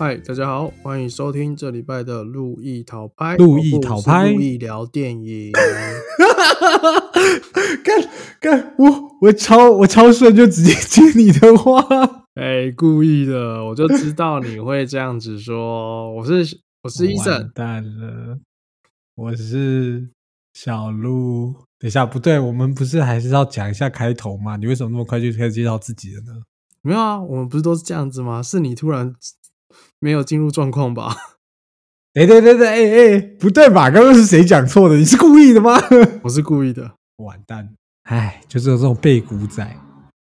嗨，大家好，欢迎收听这礼拜的路易讨拍，路易讨拍路易聊电影。干干我我超我超顺就直接接你的话，哎，故意的，我就知道你会这样子说。我是我是医完生，蛋了，我是小鹿。等一下，不对，我们不是还是要讲一下开头吗？你为什么那么快就开始介绍自己了呢？没有啊，我们不是都是这样子吗？是你突然没有进入状况吧？哎，对对对，哎哎，不对吧？刚刚是谁讲错的？你是故意的吗？我是故意的。完蛋！哎，就是有这种背骨仔，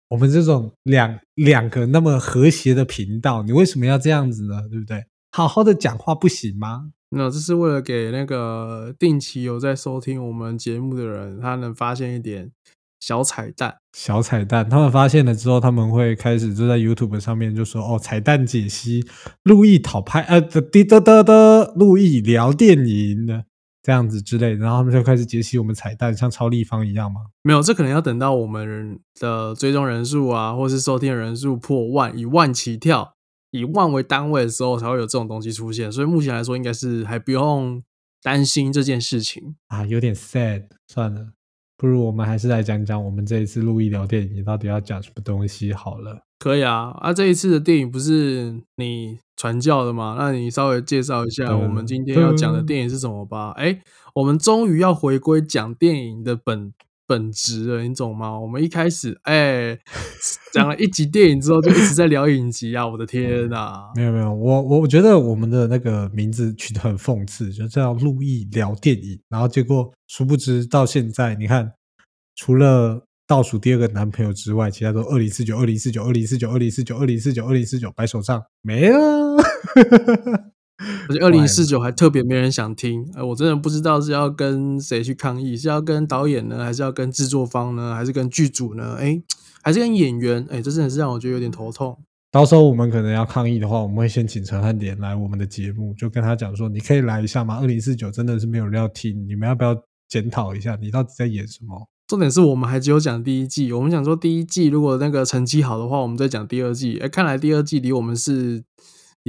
我们这种两两个那么和谐的频道，你为什么要这样子呢？对不对？好好的讲话不行吗？那这是为了给那个定期有在收听我们节目的人，他能发现一点小彩蛋。小彩蛋，他们发现了之后，他们会开始就在 YouTube 上面就说：“哦，彩蛋解析，路易讨拍，呃，滴得得得，路易聊电影的这样子之类的。”然后他们就开始解析我们彩蛋，像超立方一样吗？没有，这可能要等到我们的追踪人数啊，或是收听人数破万，以万起跳，以万为单位的时候，才会有这种东西出现。所以目前来说，应该是还不用担心这件事情。啊，有点 sad，算了，不如我们还是来讲讲我们这一次路易聊电影到底要讲什么东西好了。可以啊，啊，这一次的电影不是你传教的吗？那你稍微介绍一下我们今天要讲的电影是什么吧。哎，我们终于要回归讲电影的本本质了，你懂吗？我们一开始哎讲了一集电影之后，就一直在聊影集啊！我的天呐、没有没有，我我我觉得我们的那个名字取得很讽刺，就叫路易聊电影，然后结果殊不知到现在，你看，除了倒数第二个男朋友之外，其他都二零四九、二零四九、二零四九、二零四九、二零四九、二零四九，白手杖没了。而且二零四九还特别没人想听，呃，我真的不知道是要跟谁去抗议，是要跟导演呢，还是要跟制作方呢，还是跟剧组呢？哎，还是跟演员？哎，这真的是让我觉得有点头痛。到时候我们可能要抗议的话，我们会先请陈汉典来我们的节目，就跟他讲说，你可以来一下吗？二零四九真的是没有人要听，你们要不要检讨一下，你到底在演什么？重点是我们还只有讲第一季，我们想说第一季如果那个成绩好的话，我们再讲第二季。哎，看来第二季离我们是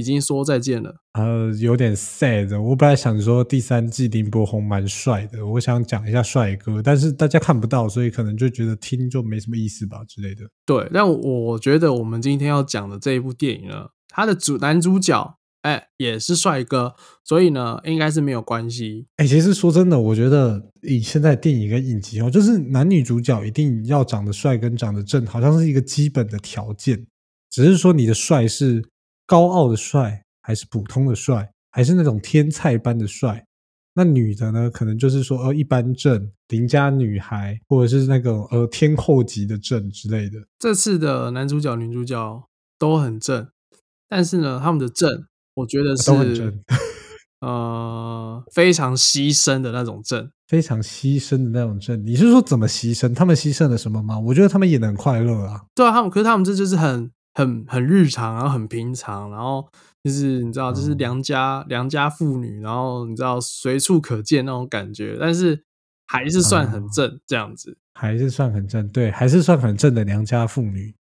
已经说再见了。呃，有点 sad。我本来想说第三季林柏宏蛮帅的，我想讲一下帅哥，但是大家看不到，所以可能就觉得听就没什么意思吧之类的。对，但我觉得我们今天要讲的这一部电影呢，它的主男主角哎也是帅哥，所以呢应该是没有关系。哎、其实说真的，我觉得以现在电影跟影集哦，就是男女主角一定要长得帅跟长得正，好像是一个基本的条件。只是说你的帅是高傲的帅，还是普通的帅，还是那种天才般的帅？那女的呢，可能就是说呃一般正邻家女孩，或者是那种呃天后级的正之类的。这次的男主角、女主角都很正，但是呢，他们的正，我觉得是都很正 呃非常牺牲的那种正。非常牺牲的那种正，你是说怎么牺牲？他们牺牲了什么吗？我觉得他们演的很快乐啊。对啊，他们可是他们这就是很很很日常，然后很平常，然后就是你知道，就是嗯良家、良家妇女，然后你知道随处可见那种感觉，但是还是算很哦正这样子。还是算很正，对，还是算很正的良家妇女。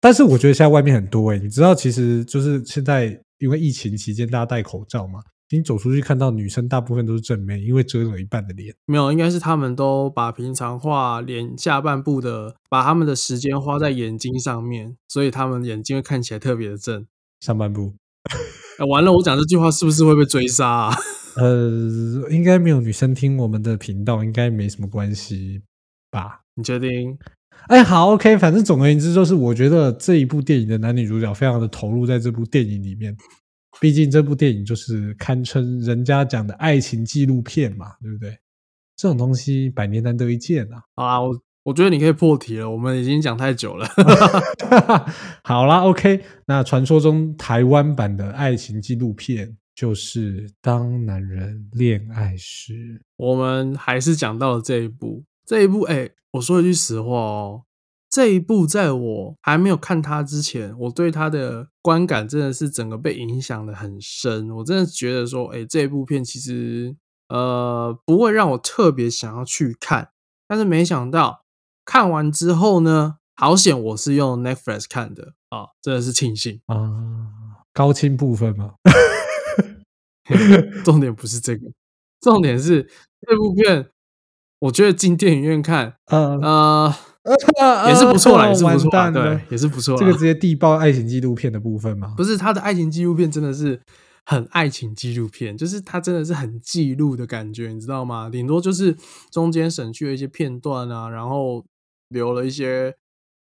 但是我觉得现在外面很多诶、你知道，其实就是现在因为疫情期间大家戴口罩嘛，你走出去看到女生大部分都是正面，因为遮了一半的脸。没有，应该是他们都把平常画脸下半部的，把他们的时间花在眼睛上面，所以他们眼睛会看起来特别的正。上半部，哎，完了，我讲这句话是不是会被追杀啊？呃，应该没有女生听我们的频道，应该没什么关系吧？你确定？哎，好，OK，反正总而言之，就是我觉得这一部电影的男女主角非常的投入在这部电影里面。毕竟这部电影就是堪称人家讲的爱情纪录片嘛，对不对？这种东西百年难得一见啊。好啦，我我觉得你可以破题了，我们已经讲太久了。好啦 o k 那传说中台湾版的爱情纪录片就是《当男人恋爱时》。我们还是讲到了这一部，这一部，哎、我说一句实话哦，这一部在我还没有看它之前，我对它的观感真的是整个被影响的很深。我真的觉得说，哎、这一部片其实呃不会让我特别想要去看，但是没想到看完之后呢，好险我是用 Netflix 看的啊，真的是庆幸。啊，高清部分吗？重点不是这个，重点是这部片，我觉得进电影院看，呃，呃，也是不错啦，也是不错啦，对，也是不错啦。这个直接地爆爱情纪录片的部分吗？不是他的爱情纪录片，真的是很爱情纪录片，就是他真的是很记录的感觉，你知道吗？顶多就是中间省去了一些片段啊，然后留了一些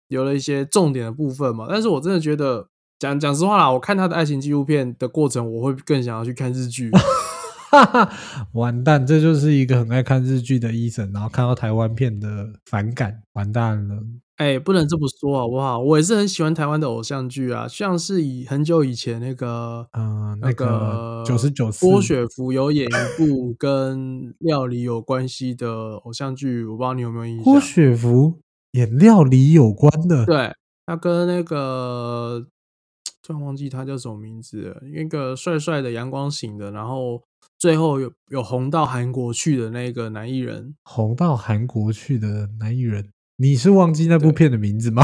留了一些重点的部分嘛。但是我真的觉得，讲讲实话啦，我看他的爱情纪录片的过程，我会更想要去看日剧。哈哈，完蛋，这就是一个很爱看日剧的医生，然后看到台湾片的反感，完蛋了。哎、不能这么说好不好？我也是很喜欢台湾的偶像剧啊，像是以很久以前那个，嗯、那那个九十九四郭雪芙有演一部跟料理有关系的偶像剧，我不知道你有没有印象？郭雪芙演料理有关的，对，他跟那个 突然忘记他叫什么名字了，那个帅帅的阳光型的，然后最后有有红到韩国去的那个男艺人，红到韩国去的男艺人，你是忘记那部片的名字吗？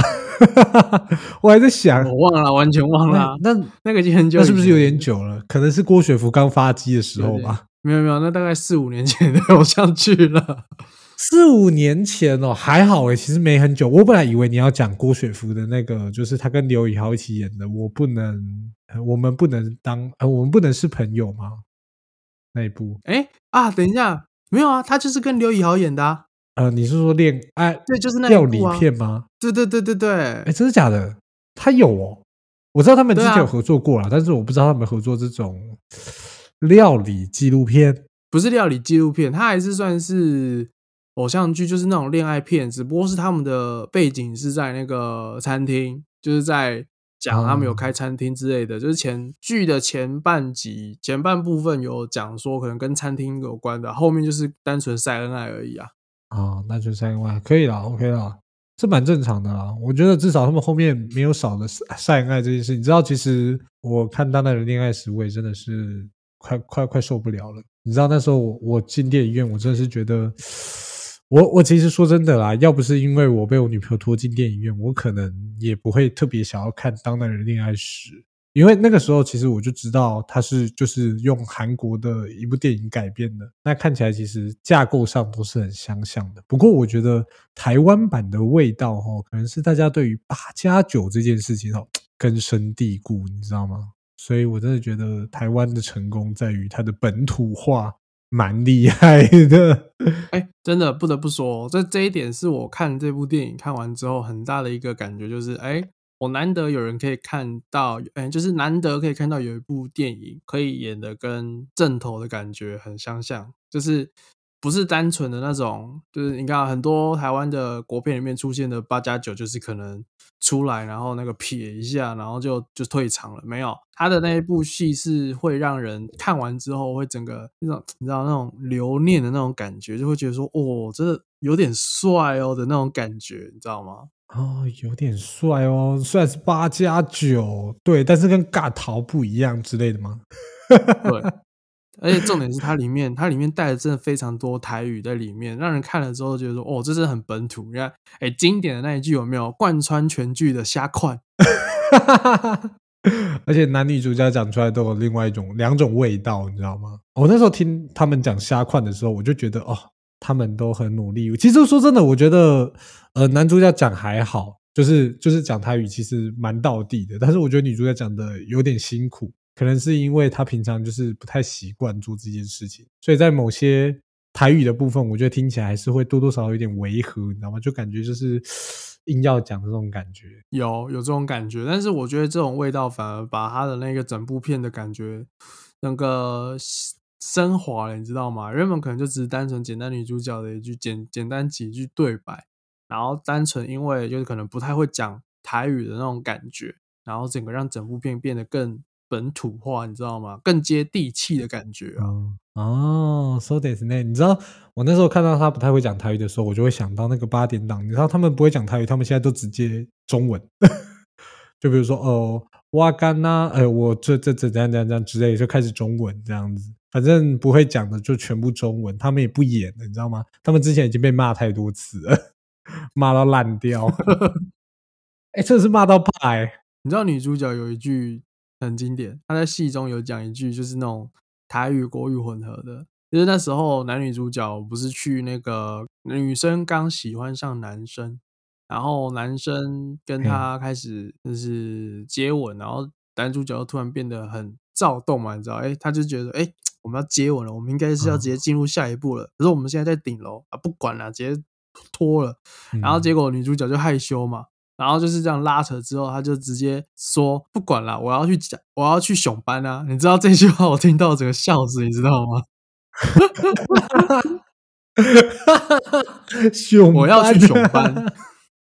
我还在想，我忘了，完全忘了啊、那那那个已经很久了，那是不是有点久了？可能是郭雪芙刚发迹的时候吧。没有没有，那大概四五年前的 偶像剧了。四五年前哦，还好诶，其实没很久。我本来以为你要讲郭雪芙的那个，就是他跟刘以豪一起演的。我不能，呃我们不能当，呃，我们不能是朋友吗？那一部，哎啊，等一下，没有啊，他就是跟刘以豪演的啊。呃，你是说恋爱对，就是那一料理。片吗？对对对对对哎，，真的假的？他有哦，我知道他们之前有合作过了，但是我不知道他们合作这种料理纪录片。不是料理纪录片，它还是算是偶像剧，就是那种恋爱片，只不过是他们的背景是在那个餐厅，就是在讲他们有哦开餐厅之类的。就是前剧的前半集前半部分有讲说可能跟餐厅有关的，后面就是单纯晒恩爱而已啊。啊，那就三万可以啦，OK 啦，这蛮正常的啦。我觉得至少他们后面没有少了晒晒恩爱这件事。你知道，其实我看《当代的恋爱史》，我也真的是快快快受不了了。你知道那时候我我进电影院，我真的是觉得，我我其实说真的啦，要不是因为我被我女朋友拖进电影院，我可能也不会特别想要看《当代人恋爱史》。因为那个时候，其实我就知道它是就是用韩国的一部电影改编的，那看起来其实架构上都是很相像的。不过我觉得台湾版的味道哈，可能是大家对于八加九这件事情哦根深蒂固，你知道吗？所以我真的觉得台湾的成功在于它的本土化，蛮厉害的。哎、真的不得不说，这这一点是我看这部电影看完之后很大的一个感觉，就是哎、我难得有人可以看到，哎、就是难得可以看到有一部电影可以演的跟正头的感觉很相像，就是不是单纯的那种，就是你看很多台湾的国片里面出现的八加九，就是可能出来然后那个撇一下，然后就就退场了，没有他的那一部戏是会让人看完之后会整个那种你知道那种留念的那种感觉，就会觉得说哦，真的有点帅哦的那种感觉，你知道吗？哦，有点帅哦，虽然是八加九，对，但是跟尬逃不一样之类的吗？对，而且重点是它里面，它里面带的真的非常多台语在里面，让人看了之后觉得说，哦，这真的很本土。你看，哎，经典的那一句有没有贯穿全剧的虾块？而且男女主角讲出来都有另外一种两种味道，你知道吗？我那时候听他们讲虾款的时候，我就觉得哦，他们都很努力。其实说真的，我觉得呃男主角讲还好，就是就是讲台语其实蛮道地的，但是我觉得女主角讲的有点辛苦，可能是因为她平常就是不太习惯做这件事情，所以在某些台语的部分，我觉得听起来还是会多多少少有点违和，你知道吗？就感觉就是 硬要讲这种感觉。有有这种感觉，但是我觉得这种味道反而把他的那个整部片的感觉那个升华了，你知道吗？原本可能就只是单纯简单女主角的一句简简单几句对白，然后单纯因为就是可能不太会讲台语的那种感觉，然后整个让整部片变得更本土化，你知道吗？更接地气的感觉啊。哦哦，so this 呢？你知道我那时候看到他不太会讲台语的时候，我就会想到那个八点档。你知道他们不会讲台语，他们现在都直接中文。就比如说哦，哇干呐，哎，我这这这怎样怎样怎样之类，就开始中文这样子。反正不会讲的就全部中文，他们也不演了，你知道吗？他们之前已经被骂太多次了，骂到烂掉。哎、真的是骂到怕哎、你知道女主角有一句很经典。他在戏中有讲一句，就是那种台语国语混合的，就是那时候男女主角不是去那个女生刚喜欢上男生，然后男生跟他开始就是接吻，然后男主角突然变得很躁动嘛，你知道？哎，他就觉得哎，我们要接吻了，我们应该是要直接进入下一步了。可是我们现在在顶楼啊，不管了，直接脱了。然后结果女主角就害羞嘛。然后就是这样拉扯之后，他就直接说不管了，我要去讲，我要去熊班啊！你知道这句话我听到整个笑死，你知道吗？熊，我要去熊班。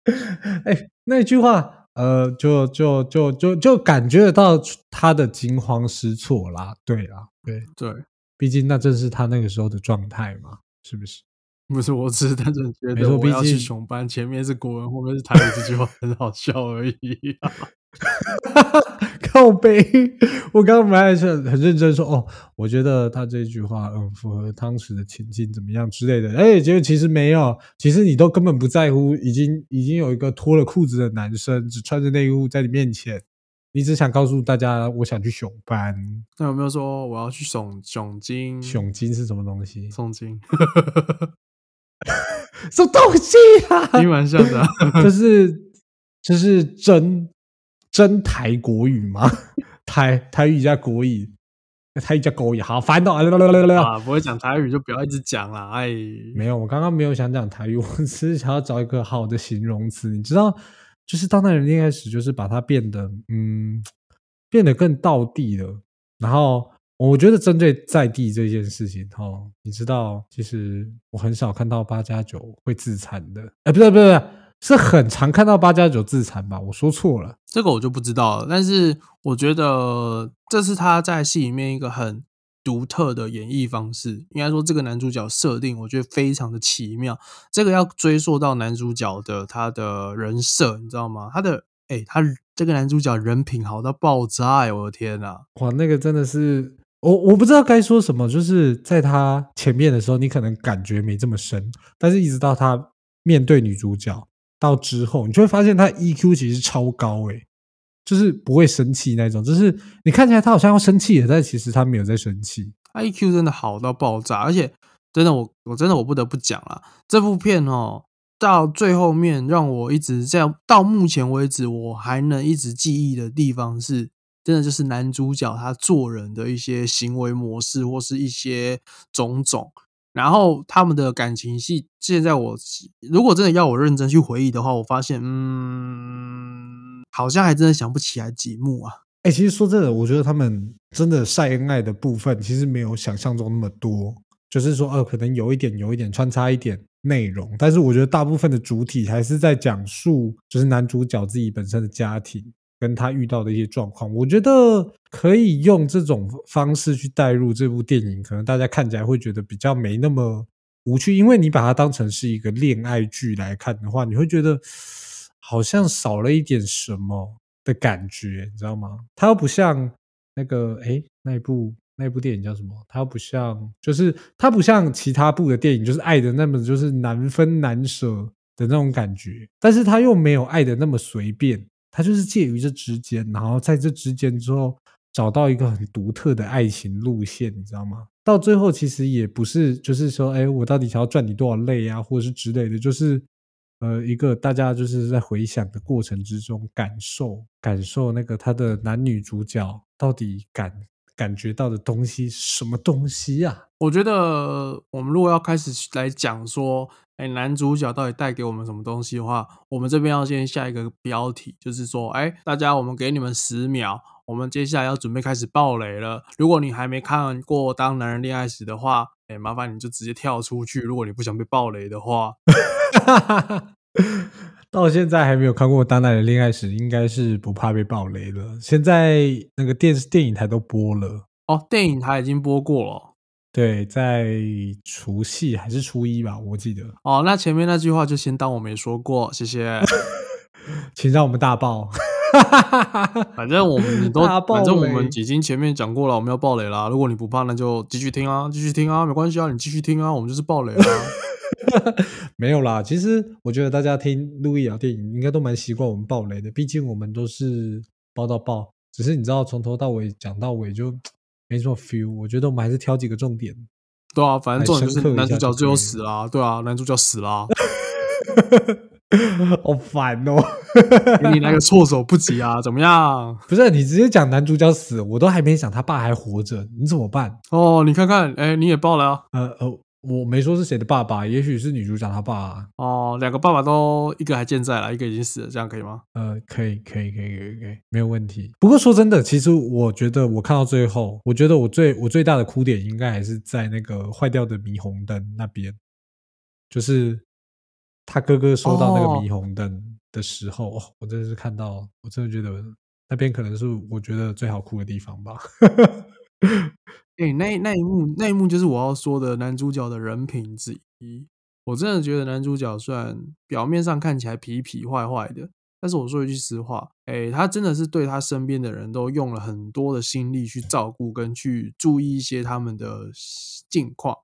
哎，那句话，呃，就就就就就感觉得到他的惊慌失措啦。对啦，对对，毕竟那正是他那个时候的状态嘛，是不是？不是，我只是单纯觉得我要去熊班，前面是国文，后面是台语，这句话很好笑而已。靠背，我刚刚本来是很认真说哦，我觉得他这句话嗯符合当时的情境怎么样之类的。哎，结果其实没有，其实你都根本不在乎，已经已经有一个脱了裤子的男生，只穿着内裤在你面前，你只想告诉大家我想去熊班。那有没有说我要去熊熊精？熊精是什么东西？诵经。什么东西啊？挺蛮像的，这是这是真真台国语吗？台台语加国语，台语加国语，好烦哦！啊，不会讲台语就不要一直讲了。哎，没有，我刚刚没有想讲台语，我只是想要找一个好的形容词。你知道，就是当代人恋爱史，就是把它变得嗯，变得更道地了，然后。我觉得针对在地这件事情，哈，你知道，其实我很少看到八加九会自残的。哎，不对，不对，不对，是很常看到八加九自残吧？我说错了，这个我就不知道了。但是我觉得这是他在戏里面一个很独特的演绎方式。应该说，这个男主角设定，我觉得非常的奇妙。这个要追溯到男主角的他的人设，你知道吗？他的，哎，他这个男主角人品好到爆炸！哎，我的天呐，哇，那个真的是。我我不知道该说什么，就是在他前面的时候，你可能感觉没这么深，但是一直到他面对女主角到之后，你就会发现他 EQ 其实超高诶，就是不会生气那种，就是你看起来他好像要生气了，但其实他没有在生气他，EQ 真的好到爆炸，而且真的我我真的我不得不讲啊，这部片哦到最后面让我一直这样到目前为止我还能一直记忆的地方是。真的就是男主角他做人的一些行为模式，或是一些种种，然后他们的感情戏，现在我如果真的要我认真去回忆的话，我发现，嗯，好像还真的想不起来几幕啊。哎，其实说真的，我觉得他们真的晒恩爱的部分，其实没有想象中那么多。就是说，呃，可能有一点，有一点穿插一点内容，但是我觉得大部分的主体还是在讲述，就是男主角自己本身的家庭。跟他遇到的一些状况，我觉得可以用这种方式去带入这部电影，可能大家看起来会觉得比较没那么无趣，因为你把它当成是一个恋爱剧来看的话，你会觉得好像少了一点什么的感觉，你知道吗？它又不像那个哎那部那部电影叫什么？它又不像，就是它不像其他部的电影，就是爱的那么就是难分难舍的那种感觉，但是它又没有爱的那么随便。他就是介于这之间，然后在这之间之后找到一个很独特的爱情路线，你知道吗？到最后其实也不是，就是说，哎，我到底想要赚你多少泪啊，或者是之类的，就是呃，一个大家就是在回想的过程之中感受感受那个他的男女主角到底感感觉到的东西什么东西呀？我觉得我们如果要开始来讲说。哎，男主角到底带给我们什么东西的话，我们这边要先下一个标题，就是说，哎，大家，我们给你们十秒，我们接下来要准备开始爆雷了。如果你还没看过《当男人恋爱时》的话，哎，麻烦你就直接跳出去。如果你不想被爆雷的话，到现在还没有看过《当男人恋爱时》，应该是不怕被爆雷了。现在那个电视电影台都播了哦，电影台已经播过了。对，在除夕还是初一吧，我记得。哦，那前面那句话就先当我没说过，谢谢。请让我们大爆。反正我们都，反正我们已经前面讲过了，我们要爆雷啦。如果你不怕，那就继续听啊，继续听啊，没关系啊，你继续听啊，我们就是爆雷啊。没有啦，其实我觉得大家听路易聊电影应该都蛮习惯我们爆雷的，毕竟我们都是爆到爆。只是你知道从头到尾讲到尾就没什么 feel。我觉得我们还是挑几个重点。对啊，反正重点就是男主角最后死啦、对啊，男主角死啦、好烦哦！给你来个措手不及啊，怎么样？不是你直接讲男主角死，我都还没想他爸还活着，你怎么办？哦，你看看，哎，你也爆了啊！呃呃，我没说是谁的爸爸，也许是女主角她爸、啊。哦，两个爸爸都一个还健在了，一个已经死了，这样可以吗？呃，可以，可以，可以，可以，可以，没有问题。不过说真的，其实我觉得我看到最后，我觉得我最我最大的哭点应该还是在那个坏掉的霓虹灯那边，就是他哥哥收到那个哦霓虹灯的时候，哦我真的是看到，我真的觉得那边可能是我觉得最好哭的地方吧。哎、那那一幕，那一幕就是我要说的男主角的人品之一。我真的觉得男主角虽然表面上看起来痞痞坏坏的，但是我说一句实话，哎、他真的是对他身边的人都用了很多的心力去照顾跟去注意一些他们的近况。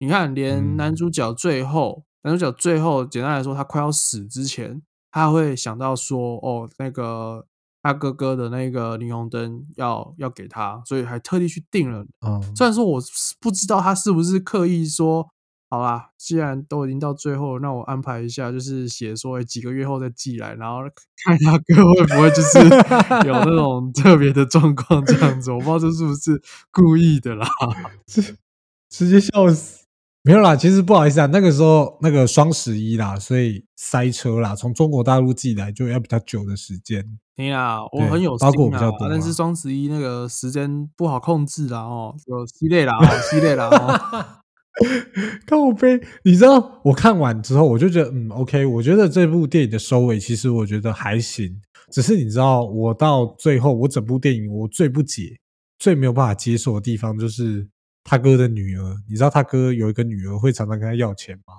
你看，连男嗯主角最后，男主角最后，简单来说，他快要死之前，他会想到说，哦，那个他哥哥的那个霓虹灯要要给他，所以还特地去订了。嗯，虽然说我是不知道他是不是刻意说，好啦，既然都已经到最后，那我安排一下，就是写说、诶几个月后再寄来，然后 看他哥会不会就是有那种特别的状况这样子。我不知道这是不是故意的啦。直接笑死。没有啦，其实不好意思啊，那个时候那个双十一啦，所以塞车啦，从中国大陆寄来就要比较久的时间。你啊，我很有心啊比较多，但是啊双十一那个时间不好控制啦哦，有系列啦哦，系列啦哦。看我背，你知道我看完之后，我就觉得嗯，OK，我觉得这部电影的收尾其实我觉得还行，只是你知道，我到最后我整部电影我最不解、最没有办法接受的地方就是他哥的女儿。你知道他哥有一个女儿会常常跟他要钱吗？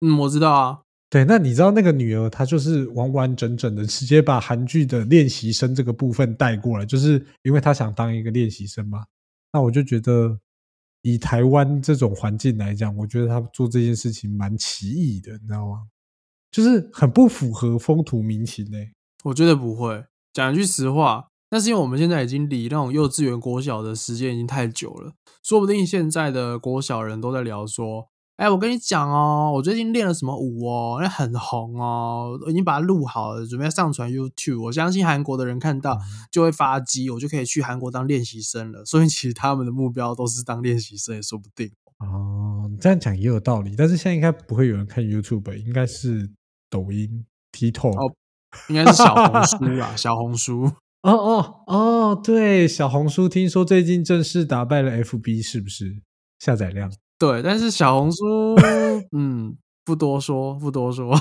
嗯，我知道啊，对，那你知道那个女儿她就是完完整整的直接把韩剧的练习生这个部分带过来，就是因为她想当一个练习生嘛。那我就觉得，以台湾这种环境来讲，我觉得他做这件事情蛮奇异的，你知道吗？就是很不符合风土民情欸诶、我觉得不会。讲一句实话，那是因为我们现在已经离那种幼稚园、国小的时间已经太久了，说不定现在的国小人都在聊说。哎，我跟你讲哦，我最近练了什么舞哦，那很红哦，我已经把它录好了，准备上传 YouTube。我相信韩国的人看到就会发机，我就可以去韩国当练习生了。所以其实他们的目标都是当练习生，也说不定。哦，你这样讲也有道理，但是现在应该不会有人看 YouTube，应该是抖音、TikTok。哦应该是小红书啊，小红书。哦哦哦，对，小红书听说最近正式打败了 FB，是不是？下载量对，但是小红书，嗯，不多说，不多说。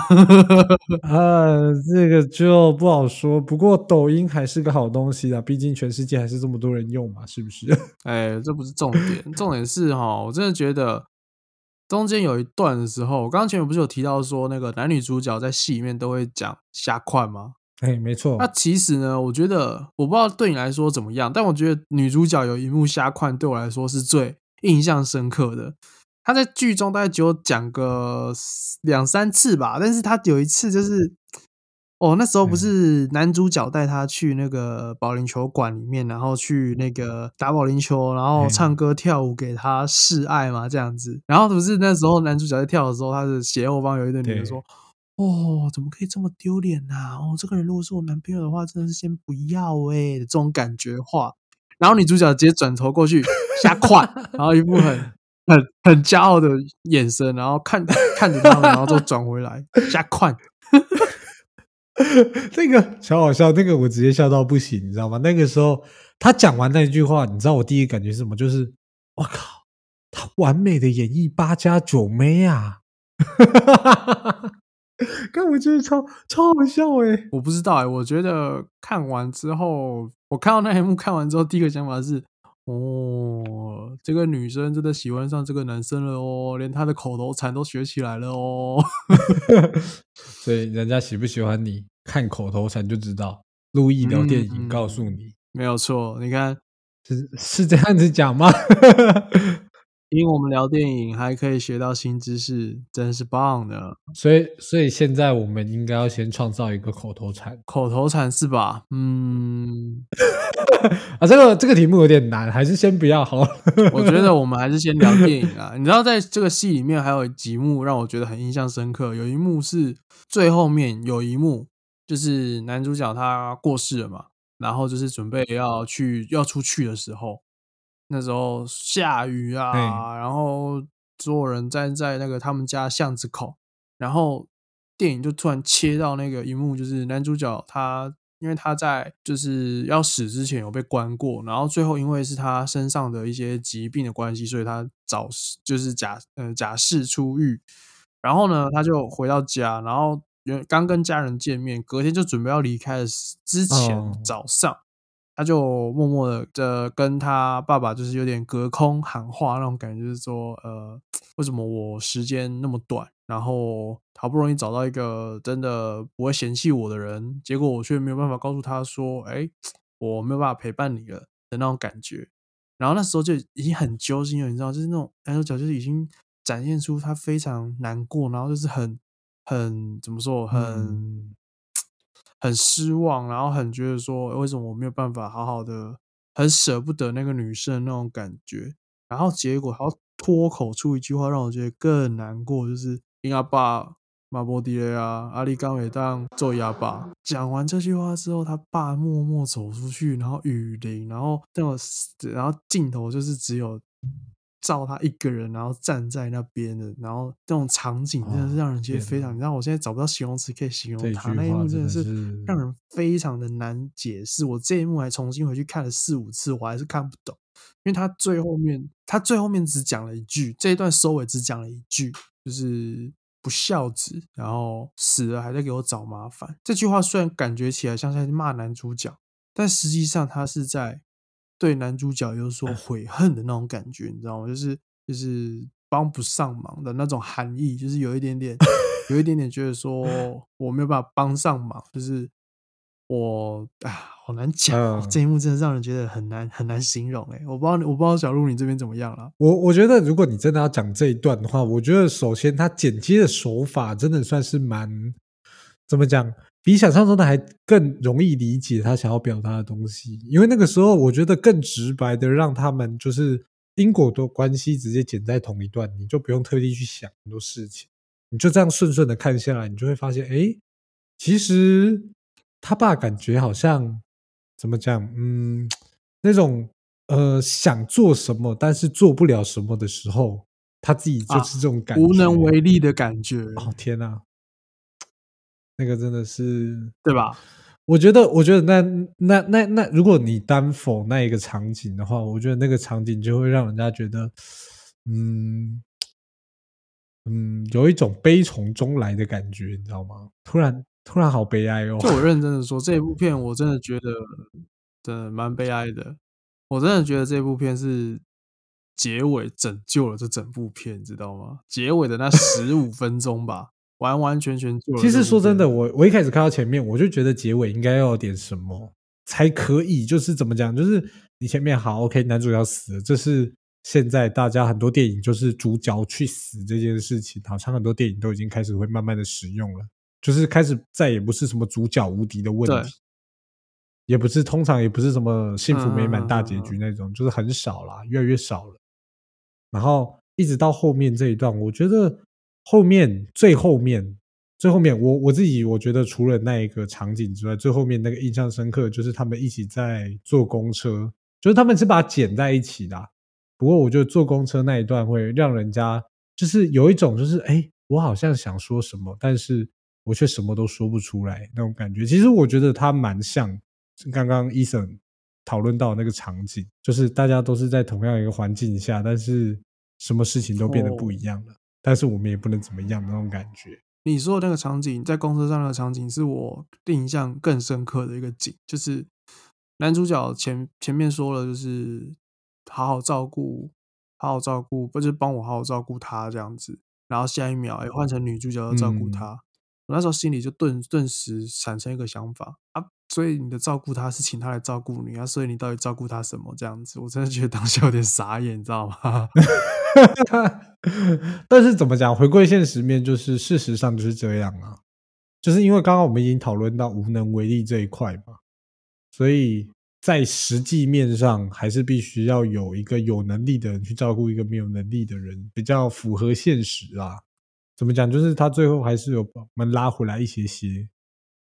呃，这个就不好说。不过抖音还是个好东西啊，毕竟全世界还是这么多人用嘛，是不是？哎，这不是重点，重点是哈，我真的觉得中间有一段的时候，我刚刚前面不是有提到说，那个男女主角在戏里面都会讲瞎快吗？哎，没错那，其实呢，我觉得我不知道对你来说怎么样，但我觉得女主角有一幕瞎看对我来说是最印象深刻的。她在剧中大概只有讲个两三次吧，但是她有一次就是，哦，那时候不是男主角带她去那个保龄球馆里面，然后去那个打保龄球，然后嗯唱歌跳舞给她示爱嘛，这样子。然后不是那时候男主角在跳的时候，他的斜后方有一个女的说。哦，怎么可以这么丢脸呐？哦，这个人如果是我男朋友的话，真的是先不要诶、这种感觉话。然后女主角直接转头过去 瞎快，然后一副很 很很骄傲的眼神，然后看看着他们，然后就转回来瞎快。那个超好笑，那个我直接笑到不行，你知道吗？那个时候他讲完那句话，你知道我第一个感觉是什么？就是我靠，他完美的演绎八加九妹啊！看我觉得超超好笑诶、我不知道哎、我觉得看完之后，我看到那一幕看完之后，第一个想法是，哦，这个女生真的喜欢上这个男生了哦，连他的口头禅都学起来了哦。所以人家喜不喜欢你，看口头禅就知道。路易聊电影嗯告诉你，没有错，你看，是是这样子讲吗？听我们聊电影还可以学到新知识，真是棒呢。所以，所以现在我们应该要先创造一个口头禅，口头禅是吧？嗯，啊，这个这个题目有点难，还是先不要好了。我觉得 我们还是先聊电影啊。你知道，在这个戏里面还有几幕让我觉得很印象深刻。有一幕是最后面有一幕，就是男主角他过世了嘛，然后就是准备要去要出去的时候。那时候下雨啊，然后所有人站在那个他们家巷子口，然后电影就突然切到那个一幕，就是男主角他因为他在就是要死之前有被关过，然后最后因为是他身上的一些疾病的关系，所以他早就是假呃假释出狱，然后呢他就回到家，然后刚跟家人见面，隔天就准备要离开的之前早上。他就默默的的跟他爸爸就是有点隔空喊话那种感觉，就是说，呃，为什么我时间那么短，然后好不容易找到一个真的不会嫌弃我的人，结果我却没有办法告诉他说，哎，我没有办法陪伴你了的那种感觉。然后那时候就已经很揪心了，你知道，就是那种男主角就是已经展现出他非常难过，然后就是很很怎么说，很。很失望，然后很觉得说，为什么我没有办法好好的，很舍不得那个女生那种感觉，然后结果他脱口出一句话，让我觉得更难过，就是因阿爸马波迪雷啊，阿里刚伟当做哑巴。讲完这句话之后，他爸默默走出去，然后雨淋，然后那种，然后镜头就是只有。照他一个人，然后站在那边的，然后这种场景真的是让人觉得非常。你知道，我现在找不到形容词可以形容他那一幕，真的是让人非常的难解释。我这一幕还重新回去看了四五次，我还是看不懂，因为他最后面，他最后面只讲了一句，这一段收尾只讲了一句，就是不孝子，然后死了还在给我找麻烦。这句话虽然感觉起来像在骂男主角，但实际上他是在。对男主角有所悔恨的那种感觉，你知道吗？就是就是帮不上忙的那种含义，就是有一点点，有一点点觉得说 我没有办法帮上忙，就是我啊，好难讲。这一幕真的让人觉得很难很难形容。哎，我不知道我不知道小鹿你这边怎么样了？我我觉得如果你真的要讲这一段的话，我觉得首先他剪接的手法真的算是蛮怎么讲？比想象中的还更容易理解他想要表达的东西，因为那个时候我觉得更直白的让他们就是因果的关系直接剪在同一段，你就不用特地去想很多事情，你就这样顺顺的看下来，你就会发现，哎，其实他爸感觉好像怎么讲，嗯，那种呃想做什么但是做不了什么的时候，他自己就是这种感觉，无能为力的感觉。哦天哪！那个真的是对吧？我觉得，我觉得那那那那，如果你单否那一个场景的话，我觉得那个场景就会让人家觉得，嗯嗯，有一种悲从中来的感觉，你知道吗？突然突然好悲哀哦！就我 认真的说，这部片我真的觉得真的蛮悲哀的。我真的觉得这部片是结尾拯救了这整部片，你知道吗？结尾的那十五分钟吧。完完全全做。其实说真的，我我一开始看到前面，我就觉得结尾应该要有点什么才可以。就是怎么讲，就是你前面好 OK，男主角死了，这是现在大家很多电影就是主角去死这件事情，好像很多电影都已经开始会慢慢的使用了，就是开始再也不是什么主角无敌的问题，也不是通常也不是什么幸福美满大结局那种，就是很少啦，越来越少了。然后一直到后面这一段，我觉得。后面最后面最后面，我我自己我觉得除了那一个场景之外，最后面那个印象深刻就是他们一起在坐公车，就是他们是把它剪在一起的。不过我觉得坐公车那一段会让人家就是有一种就是哎，我好像想说什么，但是我却什么都说不出来那种感觉。其实我觉得它蛮像刚刚伊森讨论到那个场景，就是大家都是在同样一个环境下，但是什么事情都变得不一样了。但是我们也不能怎么样那种感觉。你说的那个场景，在公车上那个场景，是我印象更深刻的一个景，就是男主角前前面说了，就是好好照顾，好好照顾，不就是帮我好好照顾他这样子。然后下一秒，哎，换成女主角要照顾他，我那时候心里就顿顿时产生一个想法啊，所以你的照顾他是请他来照顾你啊，所以你到底照顾他什么？这样子，我真的觉得当下有点傻眼，你知道吗？但是怎么讲？回归现实面，就是事实上就是这样啊。就是因为刚刚我们已经讨论到无能为力这一块嘛，所以在实际面上还是必须要有一个有能力的人去照顾一个没有能力的人，比较符合现实啊。怎么讲？就是他最后还是有把我们拉回来一些些，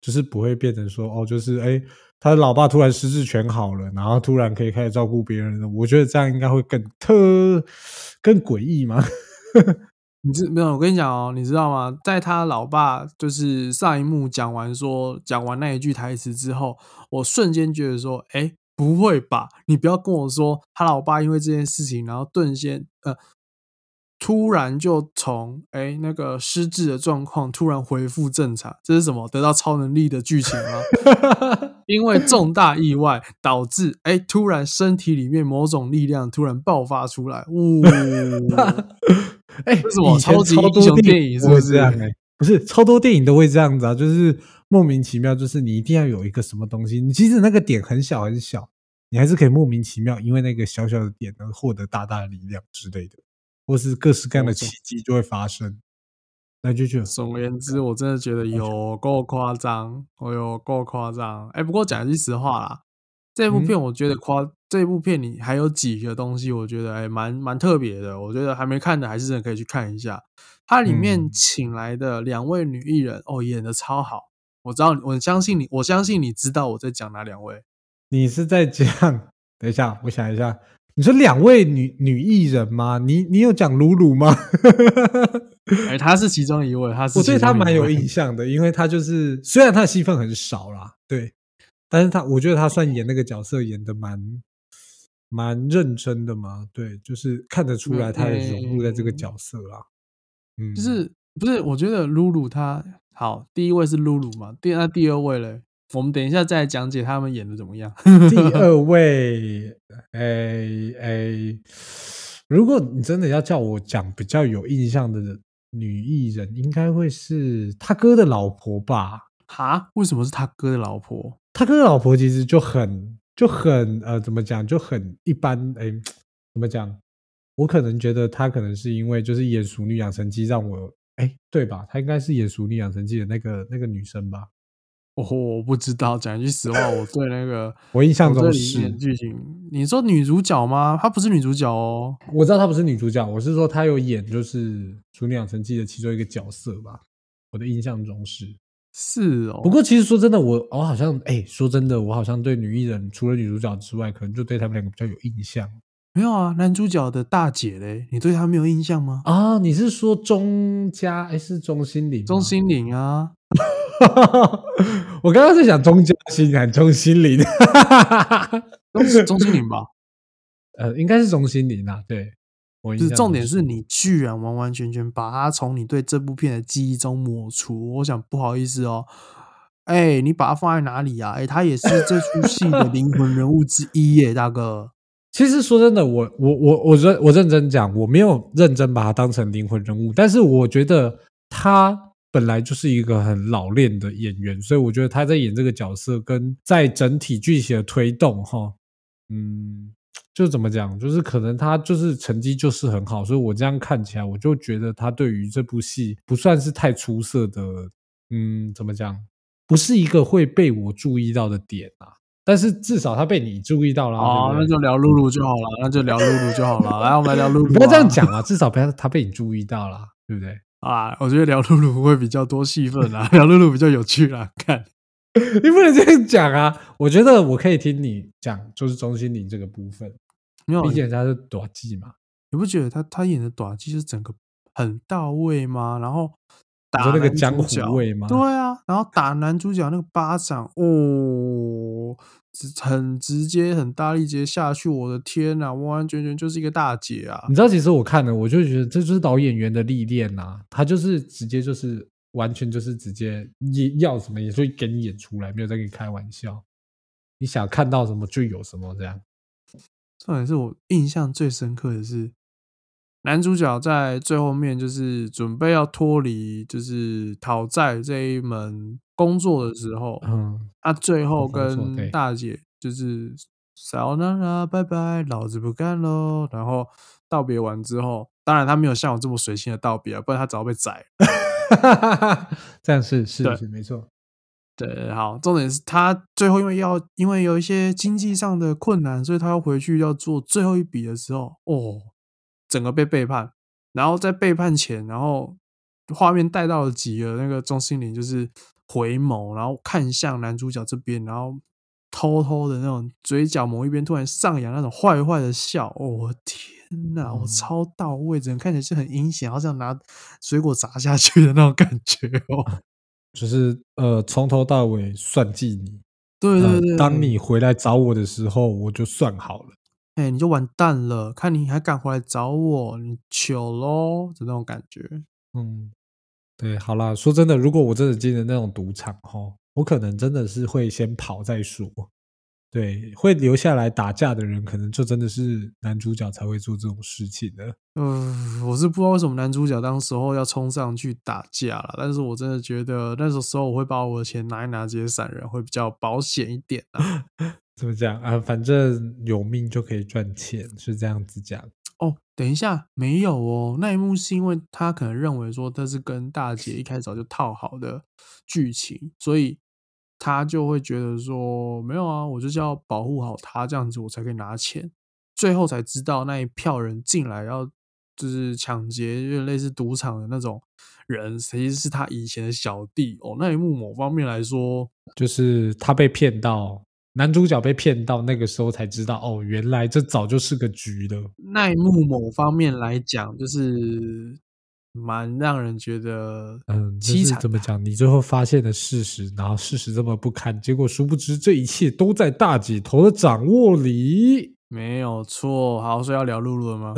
就是不会变成说哦，就是哎，他的老爸突然失智全好了，然后突然可以开始照顾别人了。我觉得这样应该会更特更诡异吗？你知没有？我跟你讲哦，你知道吗？在他老爸就是上一幕讲完说讲完那一句台词之后，我瞬间觉得说，哎，不会吧？你不要跟我说他老爸因为这件事情，然后顿先呃，突然就从哎那个失智的状况突然恢复正常，这是什么？得到超能力的剧情吗？因为重大意外导致哎突然身体里面某种力量突然爆发出来，呜。哎，为什么超级英雄电影是不是这样？哎，不是，超多电影都会这样子啊，就是莫名其妙，就是你一定要有一个什么东西，你其实那个点很小很小，你还是可以莫名其妙，因为那个小小的点而获得大大的力量之类的，或是各式各样的奇迹就会发生。那就就总而言之，我真的觉得有够夸张，我有够夸张。哎，不过讲句实话啦。这部片我觉得夸这部片里还有几个东西，我觉得哎蛮蛮特别的。我觉得还没看的还是真的可以去看一下。它里面请来的两位女艺人哦，演的超好。我知道，我相信你，我相信你知道我在讲哪两位。你是在讲？等一下，我想一下。你说两位女女艺人吗？你你有讲露露吗？哎，她是其中一位。她是我对她蛮有印象的，因为她就是虽然她的戏份很少啦，对。但是他，我觉得他算演那个角色演的蛮蛮认真的嘛，对，就是看得出来他也融入在这个角色啦。嗯，就是不是？我觉得露露她好，第一位是露露嘛，第那第二位嘞，我们等一下再讲解他们演的怎么样。第 二位，哎哎，如果你真的要叫我讲比较有印象的女艺人，应该会是他哥的老婆吧？哈？为什么是他哥的老婆？他哥的老婆其实就很就很呃，怎么讲就很一般哎，怎么讲？我可能觉得他可能是因为就是演《熟女养成记》让我哎，对吧？他应该是演《熟女养成记》的那个那个女生吧？哦，我不知道。讲句实话，我对那个我印象中是剧情。你说女主角吗？她不是女主角哦。我知道她不是女主角，我是说她有演就是《熟女养成记》的其中一个角色吧？我的印象中是。是哦，不过其实说真的，我我好像哎，说真的，我好像对女艺人除了女主角之外，可能就对他们两个比较有印象。没有啊，男主角的大姐嘞，你对她没有印象吗？啊，你是说钟嘉还是钟心凌？钟心凌啊，我刚刚在想钟嘉欣还是钟心凌？钟钟心凌吧？呃，应该是钟心凌啊，对。就是重点是你居然完完全全把它从你对这部片的记忆中抹除。我想不好意思哦，哎，你把它放在哪里呀？哎，他也是这出戏的灵魂人物之一耶，大哥。其实说真的，我我我我认我认真讲，我没有认真把他当成灵魂人物，但是我觉得他本来就是一个很老练的演员，所以我觉得他在演这个角色跟在整体剧情的推动，哈，嗯。就怎么讲，就是可能他就是成绩就是很好，所以我这样看起来，我就觉得他对于这部戏不算是太出色的，嗯，怎么讲，不是一个会被我注意到的点啊。但是至少他被你注意到了，哦，那就聊露露就好了，那就聊露露就好了。来，我们来聊露露。不要这样讲啊，至少不要他被你注意到了，对不对？啊，我觉得聊露露会比较多戏份啊，聊露露比较有趣啦。看。你不能这样讲啊！我觉得我可以听你讲，就是钟心凌这个部分，没有，毕竟他是短剧嘛。你不觉得他他演的短剧是整个很到位吗？然后打那个江湖味吗？对啊，然后打男主角那个巴掌，哦，很直接，很大力直接下去。我的天呐，完完全全就是一个大姐啊！你知道，其实我看了，我就觉得这就是导演员的历练呐。他就是直接就是。完全就是直接你要什么，也就给你演出来，没有在跟你开玩笑。你想看到什么就有什么，这样。重点是我印象最深刻的是，男主角在最后面就是准备要脱离就是讨债这一门工作的时候，嗯，他最后跟大姐就是小娜娜拜拜，老子不干喽。然后道别完之后，当然他没有像我这么随性的道别啊，不然他早被宰了。这样是是对是没错。对，好，重点是他最后因为要因为有一些经济上的困难，所以他要回去要做最后一笔的时候，哦，整个被背叛。然后在背叛前，然后画面带到了几个那个钟心凌就是回眸，然后看向男主角这边，然后偷偷的那种嘴角某一边突然上扬那种坏坏的笑，哦，我天哪，我嗯超到位，整个看起来是很阴险，好像拿水果砸下去的那种感觉哦。就是呃，从头到尾算计你。对对呃对，当你回来找我的时候，我就算好了。哎、你就完蛋了！看你还敢回来找我，你糗喽的那种感觉。嗯，对，好啦，说真的，如果我真的进了那种赌场哈，我可能真的是会先跑再说。对，会留下来打架的人，可能就真的是男主角才会做这种事情的。嗯，我是不知道为什么男主角当时候要冲上去打架了，但是我真的觉得那时候我会把我的钱拿一拿，直接闪人，会比较保险一点啊。怎么讲啊？反正有命就可以赚钱，是这样子讲。哦，等一下，没有哦，那一幕是因为他可能认为说这是跟大姐一开始早就套好的剧情，所以他就会觉得说没有啊，我就是要保护好他，这样子我才可以拿钱。最后才知道那一票人进来要就是抢劫，有点类似赌场的那种人，其实是他以前的小弟哦。那一幕某方面来说，就是他被骗到，男主角被骗到，那个时候才知道哦，原来这早就是个局的。那一幕某方面来讲，就是蛮让人觉得嗯，就是凄惨怎么讲？你最后发现的事实，然后事实这么不堪，结果殊不知这一切都在大姐头的掌握里。没有错。好，所以要聊露露了吗？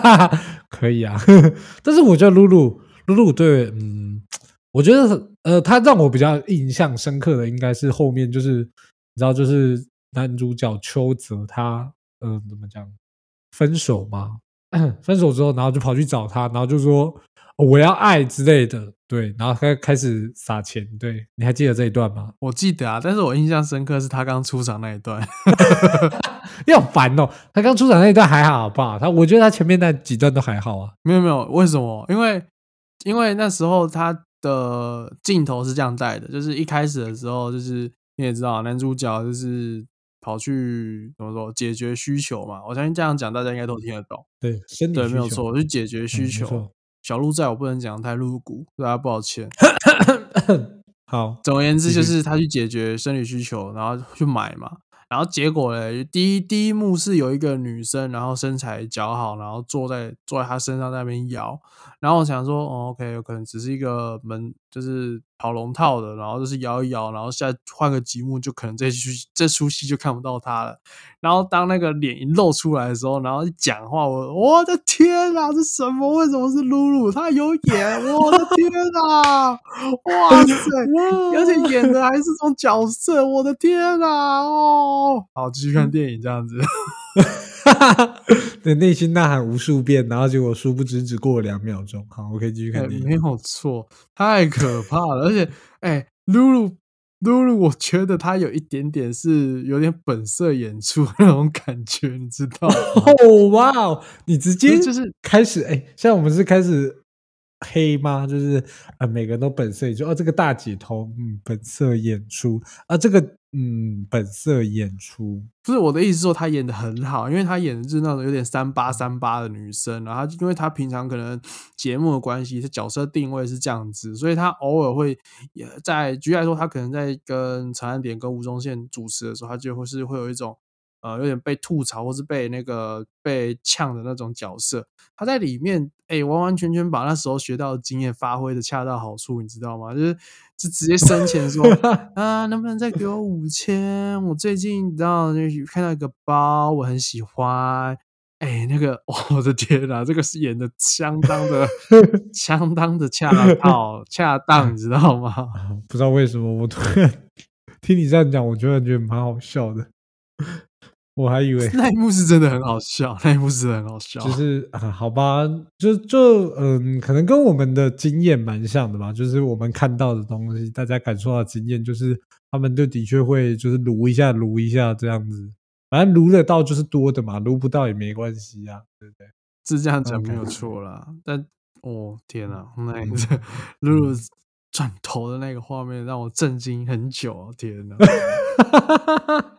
可以啊，但是我觉得露露露露对，嗯，我觉得呃，他让我比较印象深刻的应该是后面就是你知道，就是男主角邱泽他呃怎么讲分手嘛，分手之后，然后就跑去找他，然后就说、哦我要爱之类的，对，然后开开始撒钱，对，你还记得这一段吗？我记得啊，但是我印象深刻是他刚出场那一段。你好烦哦！他刚出场那一段还好，好不好？他我觉得他前面那几段都还好啊。没有没有，为什么？因为因为那时候他的镜头是这样带的，就是一开始的时候，就是你也知道，男主角就是跑去怎么说解决需求嘛。我相信这样讲大家应该都听得懂。对，生理对，没有错，去解决需求。嗯小鹿在我不能讲得太露骨，大家抱歉。好，总而言之，就是他去解决生理需求，然后去买嘛。然后结果嘞，第一第一幕是有一个女生，然后身材姣好，然后坐在坐在他身上在那边摇。然后我想说，哦，OK，有可能只是一个门，就是跑龙套的，然后就是摇一摇，然后下换个积木，就可能这出这出戏就看不到他了。然后当那个脸一露出来的时候，然后一讲话，我我的天啊，这什么？为什么是露露？她有演，我的天啊！哇塞！而且演的还是这种角色，我的天啊！哦，好，继续看电影这样子。对，内心呐喊无数遍，然后结果殊不知只过了两秒钟。好，我可以继续哎看电影。没有错，太可怕了。而且，哎，露露，露露，我觉得她有一点点是有点本色演出那种感觉，你知道吗？哦哇哦，你直接就是开始哎，现在我们是开始黑吗？就是呃，每个人都本色演出。哦，这个大姐头，嗯，本色演出啊，这个嗯，本色演出。不是我的意思说，她演的很好，因为她演的是那种有点三八三八的女生，然后因为她平常可能节目的关系，是角色定位是这样子，所以她偶尔会也在举例来说，她可能在跟陈安典跟吴宗宪主持的时候，她就会是会有一种呃有点被吐槽或是被那个被呛的那种角色。他在里面哎、完完全全把那时候学到的经验发挥的恰到好处，你知道吗？就是就直接生前说 啊，能不能再给我五千？我最近你知道看到一个包，我很喜欢。哎，那个，我的天呐，这个是演的相当的、相当的恰到、恰当，你知道吗？啊不知道为什么，我突然 听你这样讲，我突然觉得蛮好笑的。我还以为 那一幕是真的很好笑，那一幕是真的很好笑。就是啊，好吧，就就嗯，可能跟我们的经验蛮像的吧。就是我们看到的东西，大家感受到的经验，就是他们就的确会就是撸一下撸一下这样子。反正撸得到就是多的嘛，撸不到也没关系啊，对不对？是这样讲没有错啦。但哦天啊，那一 露露转头的那个画面让我震惊很久哦，天哪！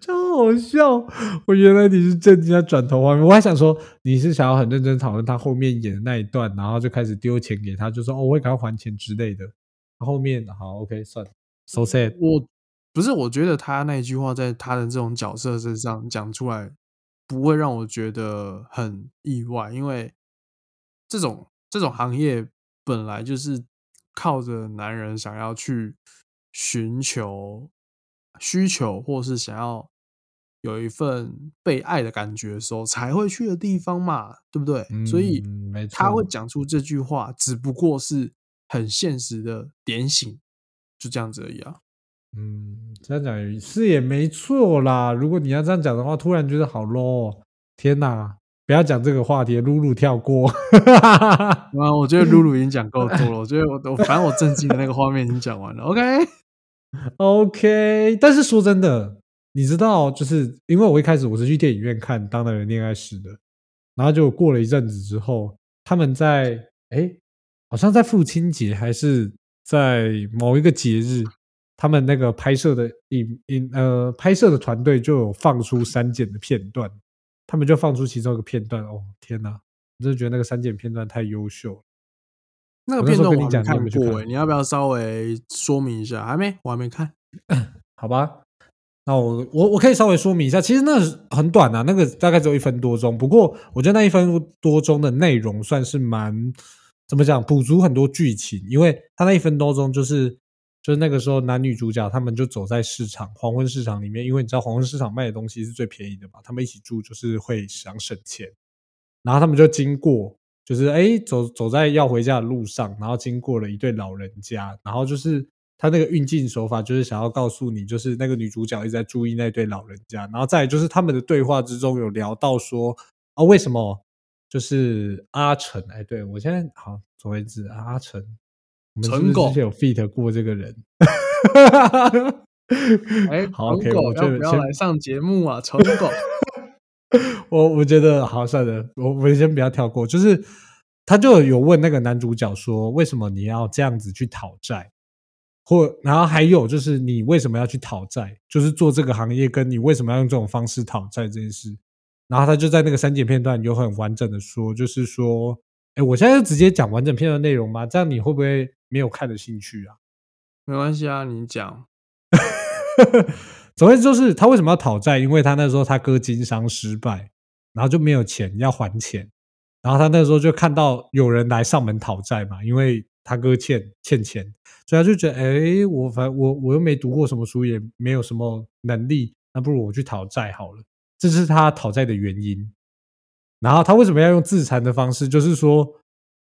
超好笑！我原来你是震惊他转头画面，我还想说你是想要很认真讨论他后面演的那一段，然后就开始丢钱给他，就说哦我会赶快还钱之类的。后面好 OK 算了，so sad。我不是，我觉得他那一句话在他的这种角色身上讲出来，不会让我觉得很意外，因为这种这种行业本来就是靠着男人想要去寻求需求，或是想要有一份被爱的感觉的时候才会去的地方嘛，对不对？所以他会错讲出这句话，只不过是很现实的点醒，就这样子而已啊。嗯，这样讲也是也没错啦。如果你要这样讲的话，突然觉得好 low，哦天哪！不要讲这个话题，露露跳过。啊，我觉得露露已经讲够多了。我觉得我我反正我震惊的那个画面已经讲完了。OK，OK，但是说真的，你知道，就是因为我一开始我是去电影院看《当代人恋爱史》的，然后就过了一阵子之后，他们在哎，好像在父亲节还是在某一个节日，他们那个拍摄的影影呃拍摄的团队就有放出删减的片段，他们就放出其中一个片段，哦天哪！我真的觉得那个删减片段太优秀了。那个片段我跟你讲看过、看欸，你要不要稍微说明一下？还没，我还没看。好吧，那我我我可以稍微说明一下，其实那很短啊，那个大概只有一分多钟。不过我觉得那一分多钟的内容算是蛮怎么讲，补足很多剧情，因为他那一分多钟就是就是那个时候男女主角他们就走在市场黄昏市场里面，因为你知道黄昏市场卖的东西是最便宜的嘛，他们一起住就是会想省钱，然后他们就经过。就是哎，走走在要回家的路上，然后经过了一对老人家，然后就是他那个运镜手法，就是想要告诉你，就是那个女主角一直在注意那对老人家，然后再就是他们的对话之中有聊到说，啊，为什么就是阿成？哎，对我现在好总而言之，阿成，我们是不成狗是之前有 fit 过这个人？哎、好成，OK，我狗要不要就先来上节目啊？成狗，我我觉得好算了，我我们先不要跳过。就是他就有问那个男主角说，为什么你要这样子去讨债？或然后还有就是你为什么要去讨债？就是做这个行业，跟你为什么要用这种方式讨债这件事。然后他就在那个删减片段有很完整的说，就是说，哎，我现在就直接讲完整片段内容吗？这样你会不会没有看的兴趣啊？没关系啊，你讲。总之就是他为什么要讨债？因为他那时候他哥经商失败，然后就没有钱要还钱，然后他那时候就看到有人来上门讨债嘛，因为他哥欠欠钱，所以他就觉得，哎，我反我我又没读过什么书，也没有什么能力，那不如我去讨债好了。这是他讨债的原因。然后他为什么要用自残的方式？就是说，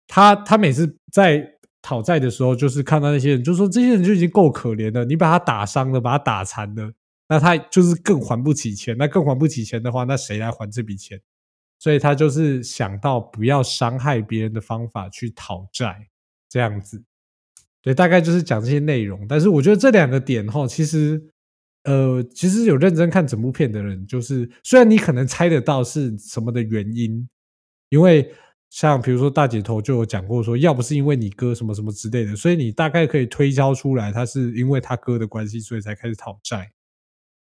他他每次在讨债的时候，就是看到那些人，就说这些人就已经够可怜了，你把他打伤了，把他打残了，那他就是更还不起钱。那更还不起钱的话，那谁来还这笔钱？所以他就是想到不要伤害别人的方法去讨债，这样子。对，大概就是讲这些内容。但是我觉得这两个点哈，其实呃，其实有认真看整部片的人，就是虽然你可能猜得到是什么的原因，因为像比如说大姐头就有讲过说，要不是因为你哥什么什么之类的，所以你大概可以推敲出来，他是因为他哥的关系，所以才开始讨债。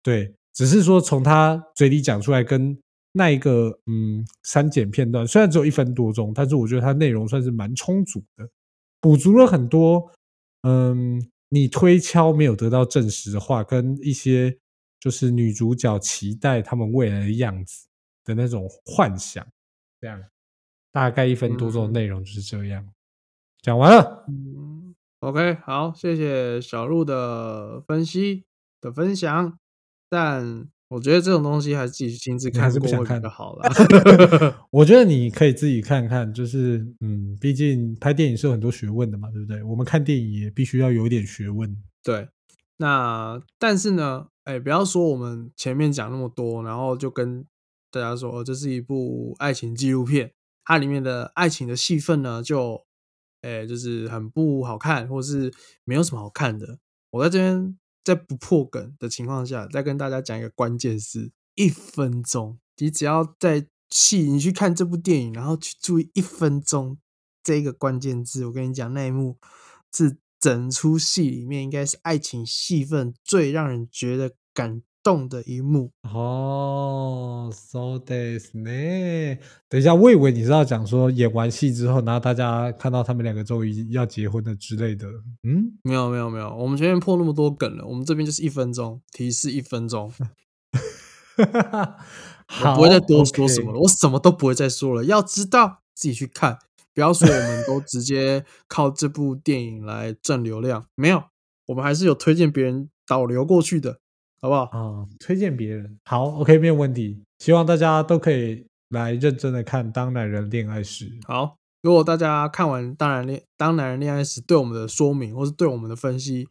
对，只是说从他嘴里讲出来，跟那一个嗯删减片段，虽然只有一分多钟，但是我觉得它内容算是蛮充足的，补足了很多嗯你推敲没有得到证实的话，跟一些就是女主角期待他们未来的样子的那种幻想，这样。大概一分多钟的内容就是这样。讲完了，嗯，OK，好，谢谢小鹿的分析的分享，但我觉得这种东西还是自己亲自看过会是不想看比较好啦。我觉得你可以自己看看，就是嗯，毕竟拍电影是有很多学问的嘛，对不对？我们看电影也必须要有一点学问。对，那但是呢，哎，不要说我们前面讲那么多，然后就跟大家说，哦，这是一部爱情纪录片，它里面的爱情的戏份呢，就，哎，就是很不好看，或是没有什么好看的。我在这边在不破梗的情况下，再跟大家讲一个关键词：一分钟。你只要在戏，你去看这部电影，然后去注意一分钟这个关键字，我跟你讲，那一幕是。整出戏里面应该是爱情戏份最让人觉得感动的一幕哦，so this 呢？等一下，我以为你是要讲说演完戏之后，然后大家看到他们两个终于要结婚了之类的。嗯，没有没有没有，我们前面破那么多梗了，我们这边就是一分钟提示，一分钟。我不会再多说什么了，我什么都不会再说了。要知道自己去看。不要说我们都 直接靠这部电影来赚流量，没有，我们还是有推荐别人导流过去的，好不好？啊，推荐别人，好，OK，没有问题。希望大家都可以来认真的看《当男人恋爱时》。好，如果大家看完《当然恋当男人恋爱时》，对我们的说明或是对我们的分析。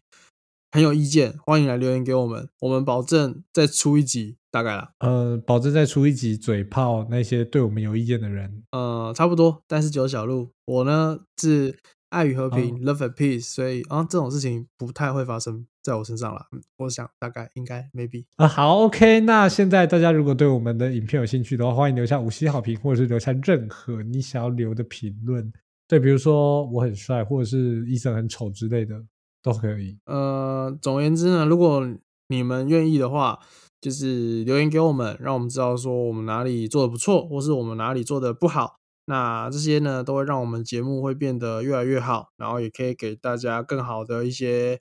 很有意见，欢迎来留言给我们，我们保证再出一集，大概啦。呃，保证再出一集嘴炮那些对我们有意见的人。呃，差不多，但是九小鹿，我呢是爱与和平，love and peace，所以啊，这种事情不太会发生在我身上了。我想大概应该 maybe 啊，好，OK，那现在大家如果对我们的影片有兴趣的话，欢迎留下五星好评，或者是留下任何你想要留的评论。对，比如说我很帅，或者是医生很丑之类的。都可以。呃，总而言之呢，如果你们愿意的话，就是留言给我们，让我们知道说我们哪里做的不错，或是我们哪里做的不好。那这些呢，都会让我们节目会变得越来越好，然后也可以给大家更好的一些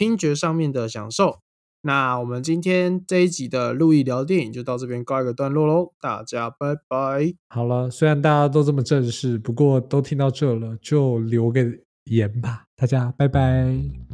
听觉上面的享受。那我们今天这一集的路易聊电影就到这边告一个段落喽，大家拜拜。好了，虽然大家都这么正式，不过都听到这了，就留个。言吧，大家拜拜。